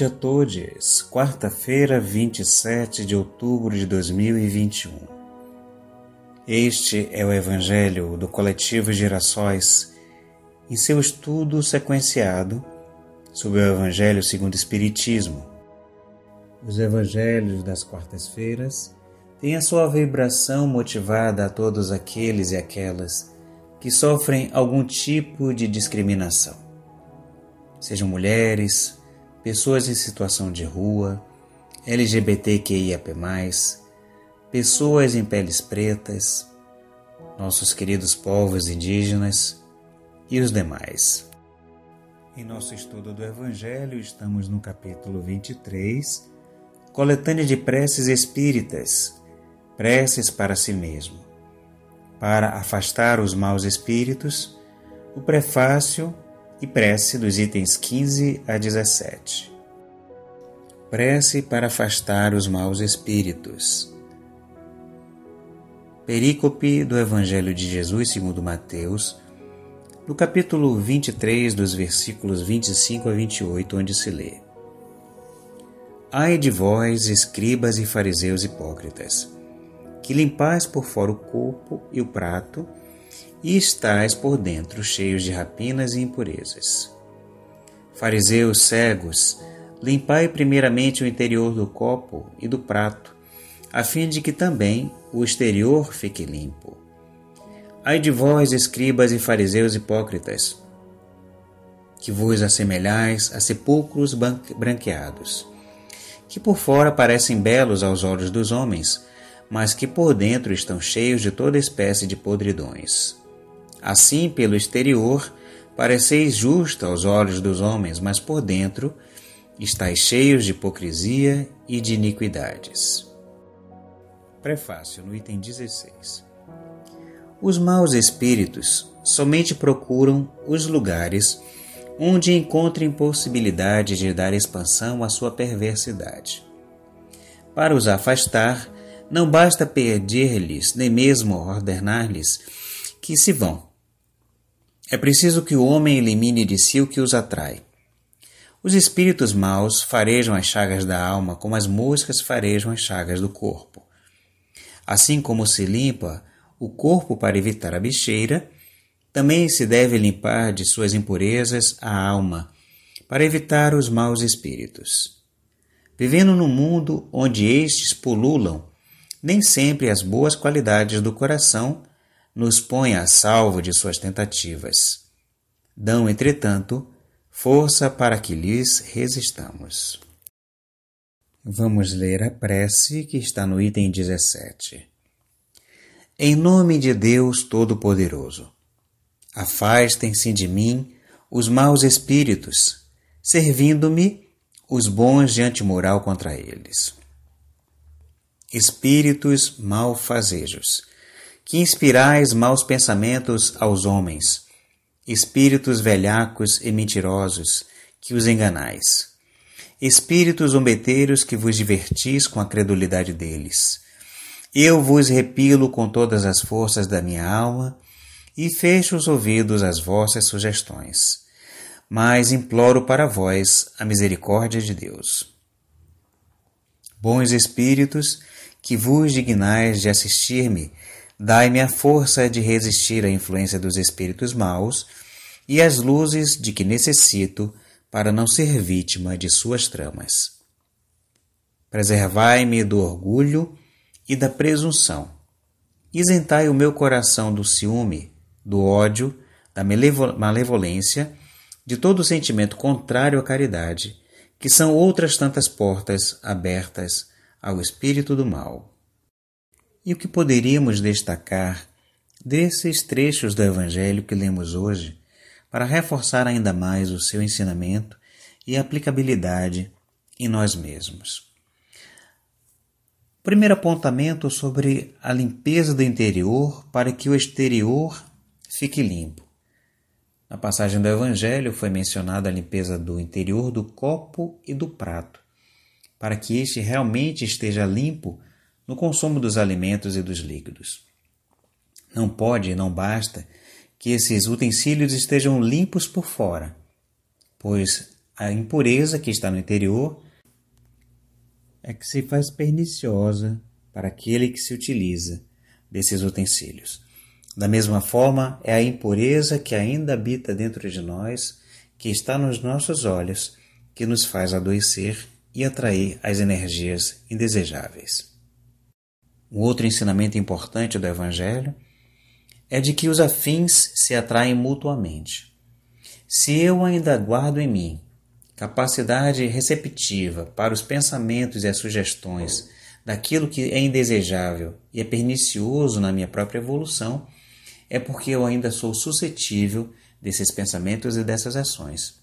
noite a todos. Quarta-feira, 27 de outubro de 2021. Este é o Evangelho do Coletivo Girassóis, em seu estudo sequenciado sobre o Evangelho segundo o Espiritismo. Os Evangelhos das quartas-feiras têm a sua vibração motivada a todos aqueles e aquelas que sofrem algum tipo de discriminação. Sejam mulheres, pessoas em situação de rua, LGBTQIAP+, pessoas em peles pretas, nossos queridos povos indígenas e os demais. Em nosso estudo do Evangelho, estamos no capítulo 23, coletânea de preces espíritas, preces para si mesmo, para afastar os maus espíritos, o prefácio e prece dos itens 15 a 17. Prece para afastar os maus espíritos. Perícope do Evangelho de Jesus segundo Mateus, no capítulo 23, dos versículos 25 a 28, onde se lê: Ai de vós, escribas e fariseus hipócritas, que limpais por fora o corpo e o prato, e estais por dentro cheios de rapinas e impurezas. Fariseus cegos, limpai primeiramente o interior do copo e do prato, a fim de que também o exterior fique limpo. Ai de vós, escribas e fariseus hipócritas, que vos assemelhais a sepulcros branqueados, que por fora parecem belos aos olhos dos homens, mas que por dentro estão cheios de toda espécie de podridões. Assim, pelo exterior, pareceis justo aos olhos dos homens, mas por dentro estáis cheios de hipocrisia e de iniquidades. Prefácio no item 16. Os maus espíritos somente procuram os lugares onde encontrem possibilidade de dar expansão à sua perversidade. Para os afastar, não basta pedir-lhes, nem mesmo ordenar-lhes que se vão. É preciso que o homem elimine de si o que os atrai. Os espíritos maus farejam as chagas da alma como as moscas farejam as chagas do corpo. Assim como se limpa o corpo para evitar a bicheira, também se deve limpar de suas impurezas a alma para evitar os maus espíritos. Vivendo num mundo onde estes pululam, nem sempre as boas qualidades do coração nos põe a salvo de suas tentativas. Dão, entretanto, força para que lhes resistamos. Vamos ler a prece que está no item 17. Em nome de Deus Todo-Poderoso, afastem-se de mim os maus espíritos, servindo-me os bons de antimoral contra eles. Espíritos malfazejos, que inspirais maus pensamentos aos homens, espíritos velhacos e mentirosos, que os enganais. Espíritos zombeteiros que vos divertis com a credulidade deles. Eu vos repilo com todas as forças da minha alma e fecho os ouvidos às vossas sugestões. Mas imploro para vós a misericórdia de Deus. Bons espíritos, que vos dignais de assistir-me Dai-me a força de resistir à influência dos espíritos maus e as luzes de que necessito para não ser vítima de suas tramas. Preservai-me do orgulho e da presunção. Isentai o meu coração do ciúme, do ódio, da malevolência, de todo sentimento contrário à caridade, que são outras tantas portas abertas ao espírito do mal. E o que poderíamos destacar desses trechos do Evangelho que lemos hoje para reforçar ainda mais o seu ensinamento e aplicabilidade em nós mesmos? Primeiro apontamento sobre a limpeza do interior para que o exterior fique limpo. Na passagem do Evangelho foi mencionada a limpeza do interior do copo e do prato, para que este realmente esteja limpo no consumo dos alimentos e dos líquidos. Não pode e não basta que esses utensílios estejam limpos por fora, pois a impureza que está no interior é que se faz perniciosa para aquele que se utiliza desses utensílios. Da mesma forma, é a impureza que ainda habita dentro de nós, que está nos nossos olhos, que nos faz adoecer e atrair as energias indesejáveis. Um outro ensinamento importante do Evangelho é de que os afins se atraem mutuamente. Se eu ainda guardo em mim capacidade receptiva para os pensamentos e as sugestões daquilo que é indesejável e é pernicioso na minha própria evolução, é porque eu ainda sou suscetível desses pensamentos e dessas ações.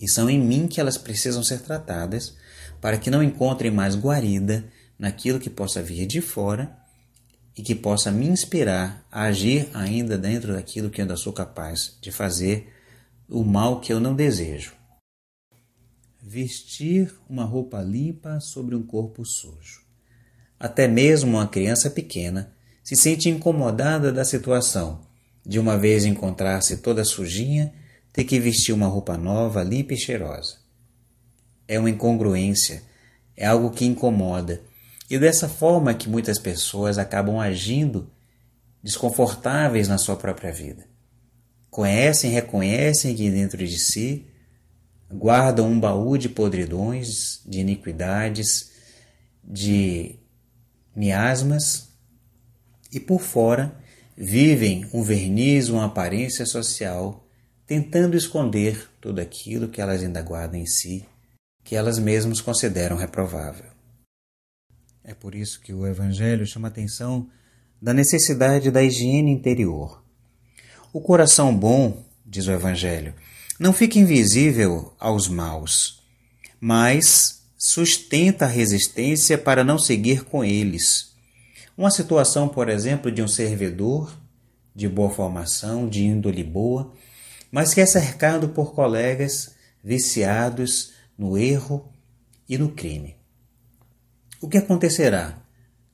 E são em mim que elas precisam ser tratadas para que não encontrem mais guarida naquilo que possa vir de fora e que possa me inspirar a agir ainda dentro daquilo que eu ainda sou capaz de fazer o mal que eu não desejo vestir uma roupa limpa sobre um corpo sujo. Até mesmo uma criança pequena se sente incomodada da situação de uma vez encontrar-se toda sujinha, ter que vestir uma roupa nova, limpa e cheirosa. É uma incongruência, é algo que incomoda, e dessa forma que muitas pessoas acabam agindo desconfortáveis na sua própria vida. Conhecem, reconhecem que dentro de si guardam um baú de podridões, de iniquidades, de miasmas e por fora vivem um verniz, uma aparência social, tentando esconder tudo aquilo que elas ainda guardam em si, que elas mesmas consideram reprovável. É por isso que o Evangelho chama atenção da necessidade da higiene interior. O coração bom, diz o Evangelho, não fica invisível aos maus, mas sustenta a resistência para não seguir com eles. Uma situação, por exemplo, de um servidor de boa formação, de índole boa, mas que é cercado por colegas viciados no erro e no crime. O que acontecerá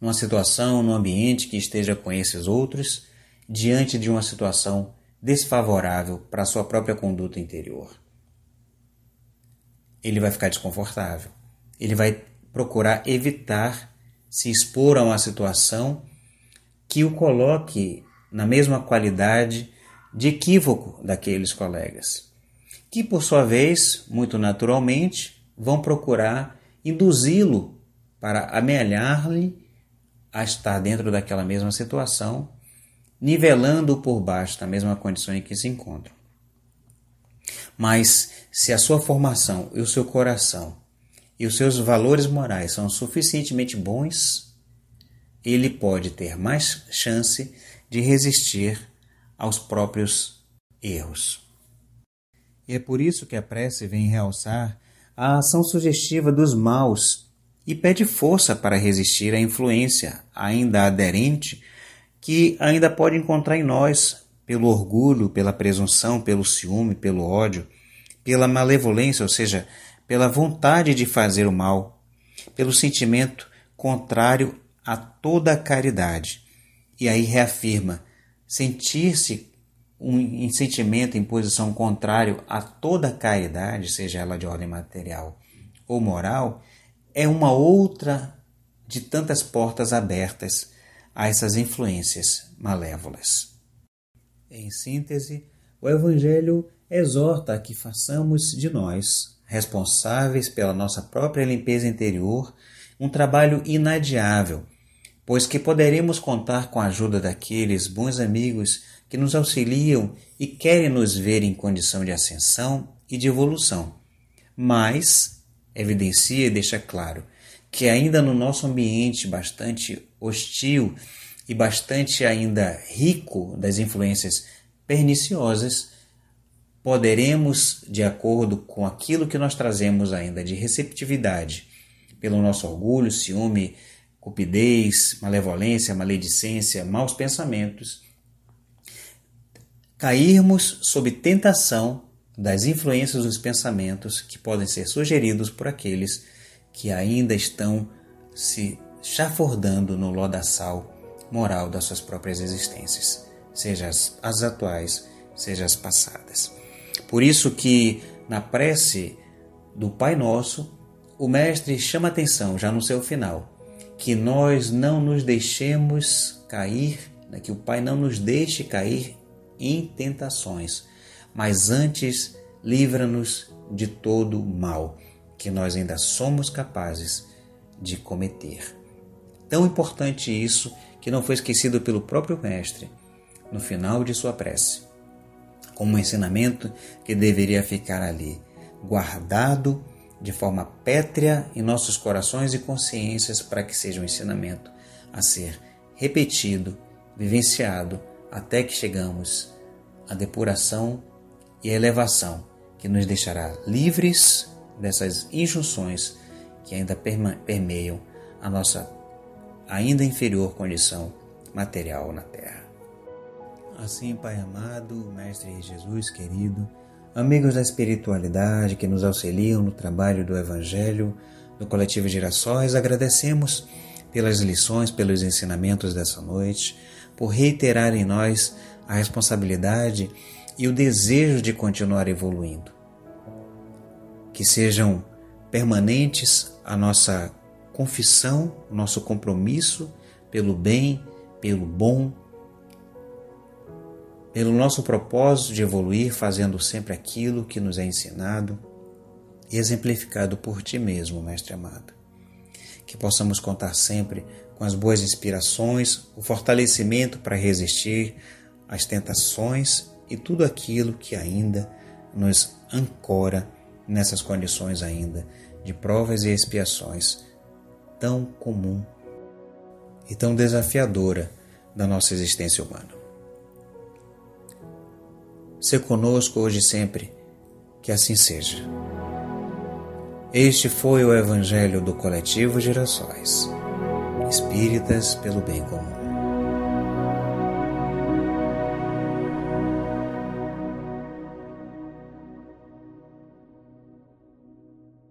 numa situação, num ambiente que esteja com esses outros, diante de uma situação desfavorável para a sua própria conduta interior. Ele vai ficar desconfortável. Ele vai procurar evitar se expor a uma situação que o coloque na mesma qualidade de equívoco daqueles colegas, que por sua vez, muito naturalmente, vão procurar induzi-lo para amealhar-lhe a estar dentro daquela mesma situação nivelando-o por baixo na mesma condição em que se encontram. Mas se a sua formação e o seu coração e os seus valores morais são suficientemente bons, ele pode ter mais chance de resistir aos próprios erros. E é por isso que a prece vem realçar a ação sugestiva dos maus e pede força para resistir à influência ainda aderente que ainda pode encontrar em nós pelo orgulho, pela presunção, pelo ciúme, pelo ódio, pela malevolência, ou seja, pela vontade de fazer o mal, pelo sentimento contrário a toda a caridade. E aí reafirma: sentir-se um sentimento em posição contrário a toda a caridade, seja ela de ordem material ou moral, é uma outra de tantas portas abertas a essas influências malévolas. Em síntese, o Evangelho exorta a que façamos de nós, responsáveis pela nossa própria limpeza interior, um trabalho inadiável, pois que poderemos contar com a ajuda daqueles bons amigos que nos auxiliam e querem nos ver em condição de ascensão e de evolução. Mas evidencia e deixa claro que ainda no nosso ambiente bastante hostil e bastante ainda rico das influências perniciosas, poderemos, de acordo com aquilo que nós trazemos ainda de receptividade, pelo nosso orgulho, ciúme, cupidez, malevolência, maledicência, maus pensamentos, cairmos sob tentação das influências dos pensamentos que podem ser sugeridos por aqueles que ainda estão se chafurdando no lodaçal moral das suas próprias existências, seja as, as atuais, seja as passadas. Por isso que Na prece do Pai Nosso, o Mestre chama atenção, já no seu final, que nós não nos deixemos cair, né, que o Pai não nos deixe cair em tentações, mas antes livra-nos de todo mal que nós ainda somos capazes de cometer. Tão importante isso que não foi esquecido pelo próprio Mestre no final de sua prece, como um ensinamento que deveria ficar ali, guardado de forma pétrea em nossos corações e consciências para que seja um ensinamento a ser repetido, vivenciado, até que chegamos à depuração e à elevação que nos deixará livres dessas injunções que ainda permeiam a nossa ainda inferior condição material na Terra. Assim, Pai amado, Mestre Jesus querido, amigos da espiritualidade que nos auxiliam no trabalho do Evangelho do Coletivo Girassóis, agradecemos pelas lições, pelos ensinamentos dessa noite, por reiterar em nós a responsabilidade e o desejo de continuar evoluindo. Que sejam permanentes a nossa confissão, o nosso compromisso pelo bem, pelo bom, pelo nosso propósito de evoluir, fazendo sempre aquilo que nos é ensinado e exemplificado por Ti mesmo, Mestre amado. Que possamos contar sempre com as boas inspirações, o fortalecimento para resistir às tentações e tudo aquilo que ainda nos ancora nessas condições ainda de provas e expiações tão comum e tão desafiadora da nossa existência humana. Ser conosco hoje e sempre, que assim seja. Este foi o Evangelho do Coletivo Gerações, Espíritas pelo Bem Comum.